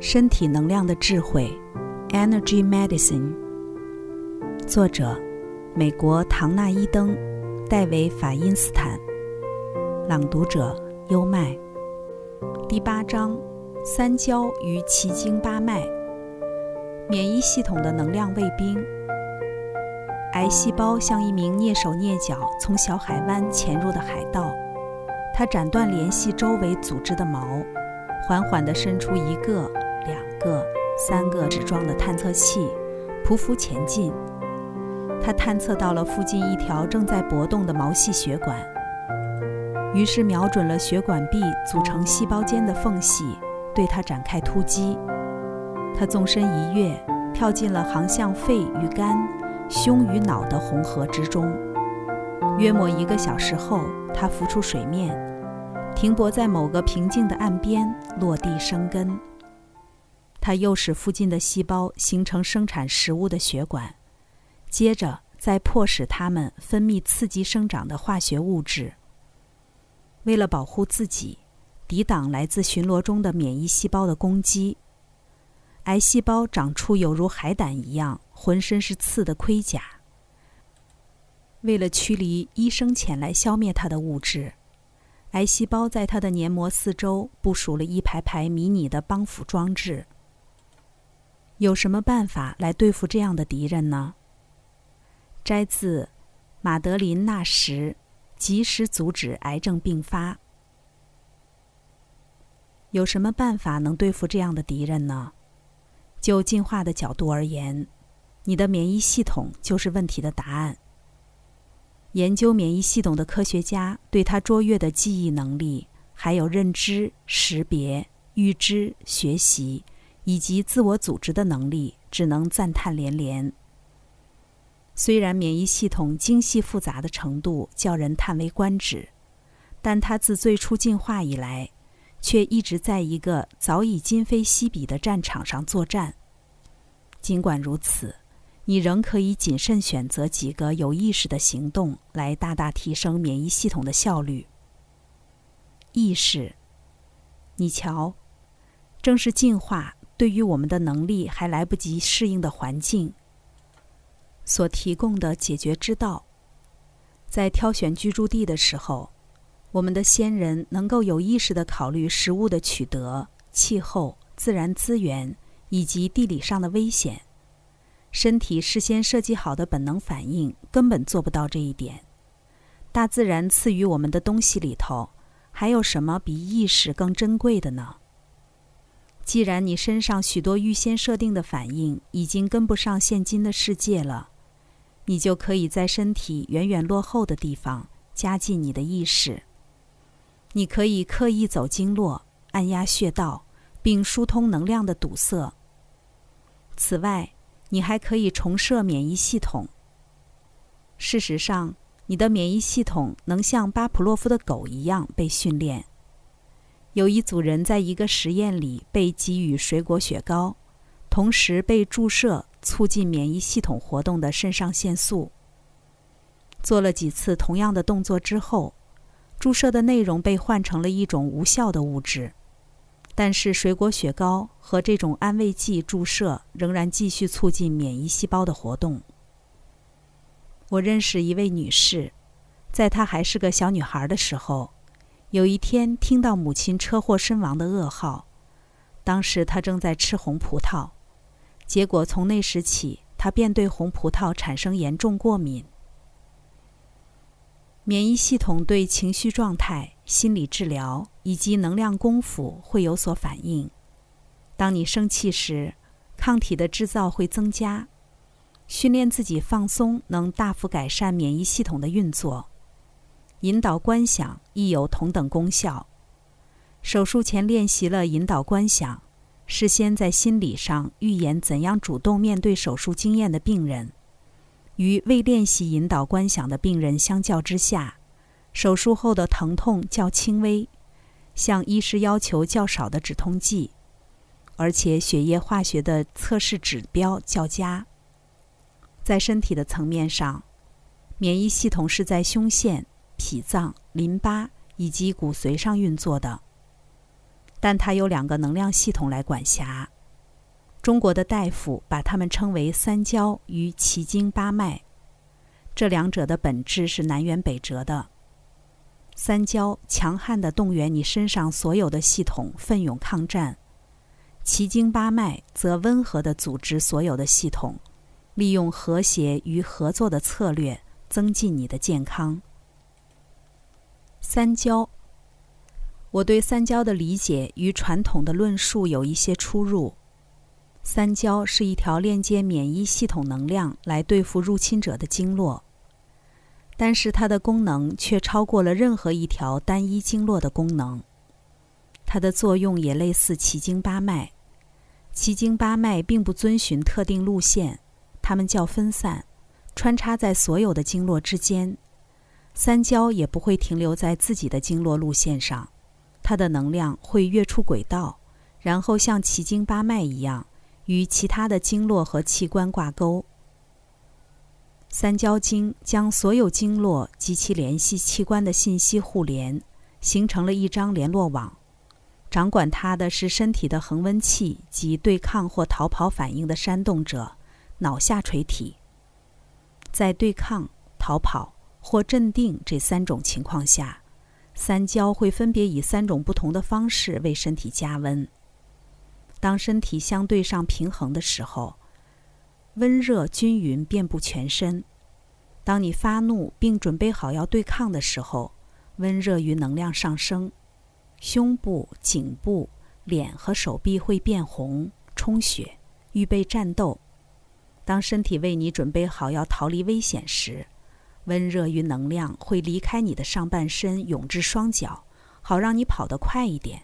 身体能量的智慧，Energy Medicine。作者：美国唐纳伊登、戴维法因斯坦。朗读者：优麦。第八章：三焦与奇经八脉。免疫系统的能量卫兵。癌细胞像一名蹑手蹑脚从小海湾潜入的海盗，它斩断联系周围组织的毛，缓缓地伸出一个。个、三个纸装的探测器匍匐前进，他探测到了附近一条正在搏动的毛细血管，于是瞄准了血管壁组成细胞间的缝隙，对它展开突击。他纵身一跃，跳进了航向肺与肝、胸与脑的红河之中。约莫一个小时后，他浮出水面，停泊在某个平静的岸边，落地生根。它诱使附近的细胞形成生产食物的血管，接着再迫使它们分泌刺激生长的化学物质。为了保护自己，抵挡来自巡逻中的免疫细胞的攻击，癌细胞长出有如海胆一样、浑身是刺的盔甲。为了驱离医生前来消灭它的物质，癌细胞在它的黏膜四周部署了一排排迷你的帮扶装置。有什么办法来对付这样的敌人呢？摘自马德琳·纳什，及时阻止癌症并发。有什么办法能对付这样的敌人呢？就进化的角度而言，你的免疫系统就是问题的答案。研究免疫系统的科学家对他卓越的记忆能力，还有认知、识别、预知、学习。以及自我组织的能力，只能赞叹连连。虽然免疫系统精细复杂的程度叫人叹为观止，但它自最初进化以来，却一直在一个早已今非昔比的战场上作战。尽管如此，你仍可以谨慎选择几个有意识的行动，来大大提升免疫系统的效率。意识，你瞧，正是进化。对于我们的能力还来不及适应的环境，所提供的解决之道，在挑选居住地的时候，我们的先人能够有意识的考虑食物的取得、气候、自然资源以及地理上的危险。身体事先设计好的本能反应根本做不到这一点。大自然赐予我们的东西里头，还有什么比意识更珍贵的呢？既然你身上许多预先设定的反应已经跟不上现今的世界了，你就可以在身体远远落后的地方加进你的意识。你可以刻意走经络，按压穴道，并疏通能量的堵塞。此外，你还可以重设免疫系统。事实上，你的免疫系统能像巴甫洛夫的狗一样被训练。有一组人在一个实验里被给予水果雪糕，同时被注射促进免疫系统活动的肾上腺素。做了几次同样的动作之后，注射的内容被换成了一种无效的物质，但是水果雪糕和这种安慰剂注射仍然继续促进免疫细胞的活动。我认识一位女士，在她还是个小女孩的时候。有一天，听到母亲车祸身亡的噩耗，当时他正在吃红葡萄，结果从那时起，他便对红葡萄产生严重过敏。免疫系统对情绪状态、心理治疗以及能量功夫会有所反应。当你生气时，抗体的制造会增加。训练自己放松，能大幅改善免疫系统的运作。引导观想亦有同等功效。手术前练习了引导观想，事先在心理上预演怎样主动面对手术经验的病人，与未练习引导观想的病人相较之下，手术后的疼痛较轻微，向医师要求较少的止痛剂，而且血液化学的测试指标较佳。在身体的层面上，免疫系统是在胸腺。脾脏、淋巴以及骨髓上运作的。但它有两个能量系统来管辖。中国的大夫把它们称为三焦与奇经八脉，这两者的本质是南辕北辙的。三焦强悍地动员你身上所有的系统，奋勇抗战；奇经八脉则温和地组织所有的系统，利用和谐与合作的策略，增进你的健康。三焦，我对三焦的理解与传统的论述有一些出入。三焦是一条链接免疫系统能量来对付入侵者的经络，但是它的功能却超过了任何一条单一经络的功能。它的作用也类似奇经八脉，奇经八脉并不遵循特定路线，它们较分散，穿插在所有的经络之间。三焦也不会停留在自己的经络路线上，它的能量会跃出轨道，然后像奇经八脉一样。与其他的经络和器官挂钩，三焦经将所有经络及其联系器官的信息互联，形成了一张联络网。掌管它的是身体的恒温器及对抗或逃跑反应的煽动者——脑下垂体。在对抗、逃跑或镇定这三种情况下，三焦会分别以三种不同的方式为身体加温。当身体相对上平衡的时候，温热均匀遍布全身；当你发怒并准备好要对抗的时候，温热与能量上升，胸部、颈部、脸和手臂会变红、充血，预备战斗。当身体为你准备好要逃离危险时，温热与能量会离开你的上半身，涌至双脚，好让你跑得快一点。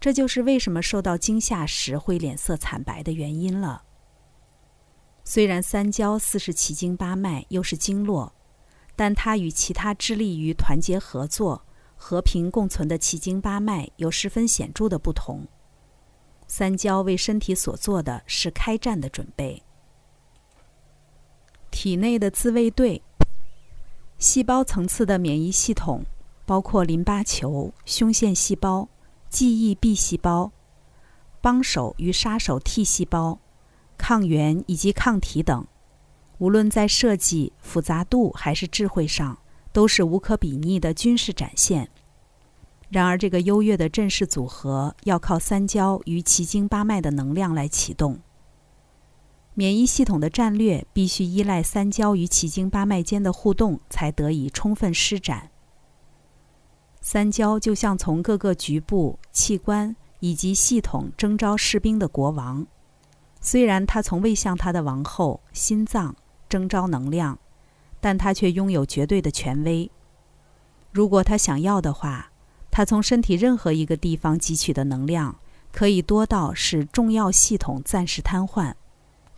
这就是为什么受到惊吓时会脸色惨白的原因了。虽然三焦似是奇经八脉，又是经络，但它与其他致力于团结合作、和平共存的奇经八脉有十分显著的不同。三焦为身体所做的是开战的准备。体内的自卫队，细胞层次的免疫系统包括淋巴球、胸腺细胞。记忆 B 细胞、帮手与杀手 T 细胞、抗原以及抗体等，无论在设计复杂度还是智慧上，都是无可比拟的军事展现。然而，这个优越的阵势组合要靠三焦与奇经八脉的能量来启动。免疫系统的战略必须依赖三焦与奇经八脉间的互动，才得以充分施展。三焦就像从各个局部、器官以及系统征召士兵的国王，虽然他从未向他的王后心脏征召能量，但他却拥有绝对的权威。如果他想要的话，他从身体任何一个地方汲取的能量可以多到使重要系统暂时瘫痪，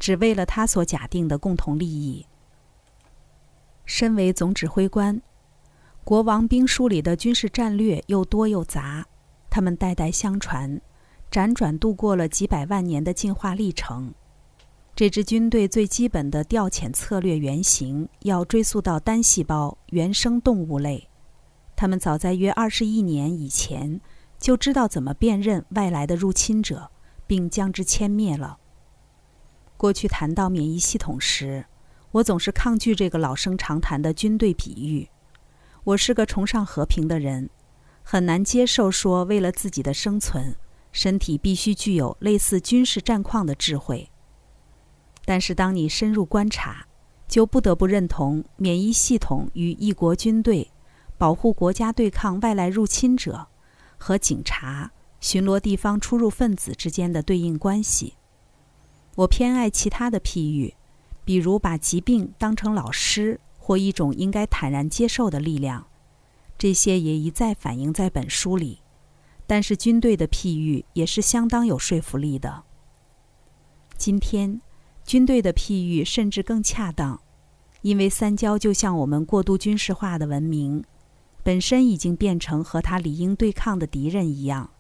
只为了他所假定的共同利益。身为总指挥官。国王兵书里的军事战略又多又杂，他们代代相传，辗转度过了几百万年的进化历程。这支军队最基本的调遣策略原型要追溯到单细胞原生动物类，他们早在约二十亿年以前就知道怎么辨认外来的入侵者，并将之歼灭了。过去谈到免疫系统时，我总是抗拒这个老生常谈的军队比喻。我是个崇尚和平的人，很难接受说为了自己的生存，身体必须具有类似军事战况的智慧。但是当你深入观察，就不得不认同免疫系统与一国军队保护国家对抗外来入侵者和警察巡逻地方出入分子之间的对应关系。我偏爱其他的譬喻，比如把疾病当成老师。或一种应该坦然接受的力量，这些也一再反映在本书里。但是军队的譬喻也是相当有说服力的。今天，军队的譬喻甚至更恰当，因为三焦就像我们过度军事化的文明，本身已经变成和他理应对抗的敌人一样，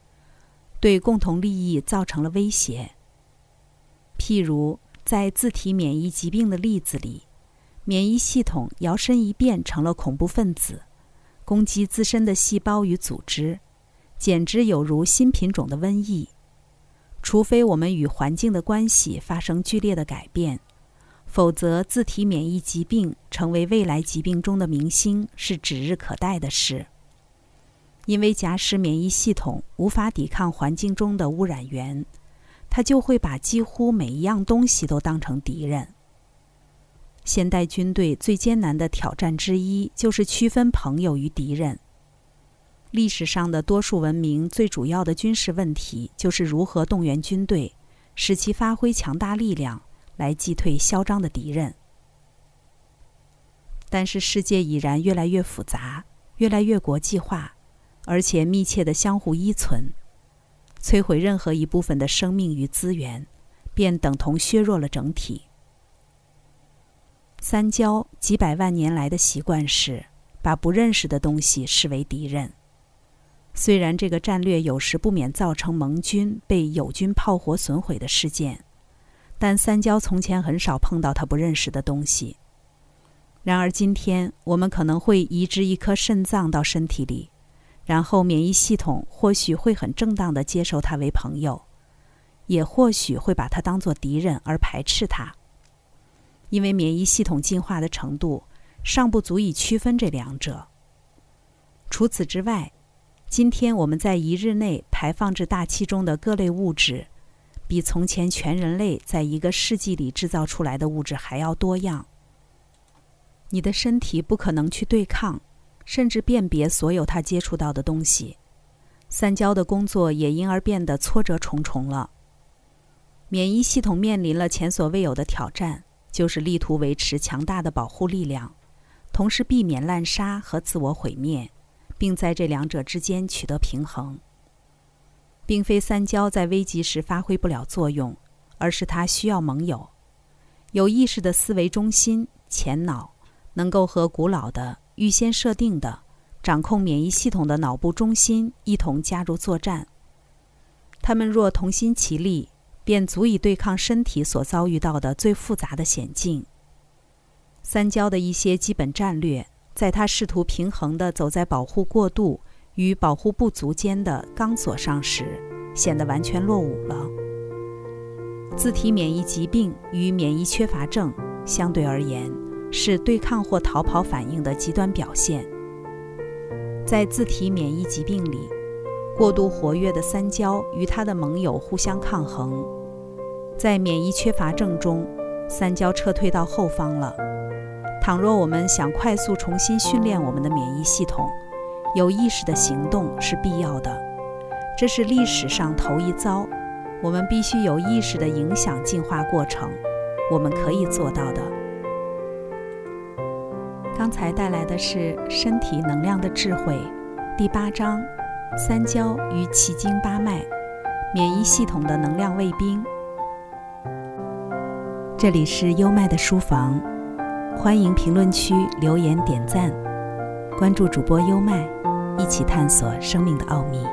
对共同利益造成了威胁。譬如在自体免疫疾病的例子里。免疫系统摇身一变成了恐怖分子，攻击自身的细胞与组织，简直有如新品种的瘟疫。除非我们与环境的关系发生剧烈的改变，否则自体免疫疾病成为未来疾病中的明星是指日可待的事。因为假使免疫系统无法抵抗环境中的污染源，他就会把几乎每一样东西都当成敌人。现代军队最艰难的挑战之一就是区分朋友与敌人。历史上的多数文明最主要的军事问题就是如何动员军队，使其发挥强大力量来击退嚣张的敌人。但是世界已然越来越复杂，越来越国际化。而且密切的相互依存，摧毁任何一部分的生命与资源，便等同削弱了整体。三焦几百万年来的习惯是把不认识的东西视为敌人。虽然这个战略有时不免造成盟军被友军炮火损毁的事件，但三焦从前很少碰到他不认识的东西。然而今天，我们可能会移植一颗肾脏到身体里。然后，免疫系统或许会很正当的接受他为朋友，也或许会把他当作敌人而排斥他。因为免疫系统进化的程度尚不足以区分这两者。除此之外，今天我们在一日内排放至大气中的各类物质，比从前全人类在一个世纪里制造出来的物质还要多样。你的身体不可能去对抗。甚至辨别所有他接触到的东西，三焦的工作也因而变得挫折重重了。免疫系统面临了前所未有的挑战，就是力图维持强大的保护力量，同时避免滥杀和自我毁灭，并在这两者之间取得平衡。并非三焦在危急时发挥不了作用，而是它需要盟友，有意识的思维中心前脑，能够和古老的。预先设定的、掌控免疫系统的脑部中心一同加入作战。他们若同心齐力，便足以对抗身体所遭遇到的最复杂的险境。三焦的一些基本战略，在他试图平衡地走在保护过度与保护不足间的钢索上时，显得完全落伍了。自体免疫疾病与免疫缺乏症相对而言。是对抗或逃跑反应的极端表现。在自体免疫疾病里，过度活跃的三焦与它的盟友互相抗衡；在免疫缺乏症中，三焦撤退到后方了。倘若我们想快速重新训练我们的免疫系统，有意识的行动是必要的。这是历史上头一遭，我们必须有意识的影响进化过程。我们可以做到的。刚才带来的是《身体能量的智慧》第八章：三焦与奇经八脉，免疫系统的能量卫兵。这里是优麦的书房，欢迎评论区留言点赞，关注主播优麦，一起探索生命的奥秘。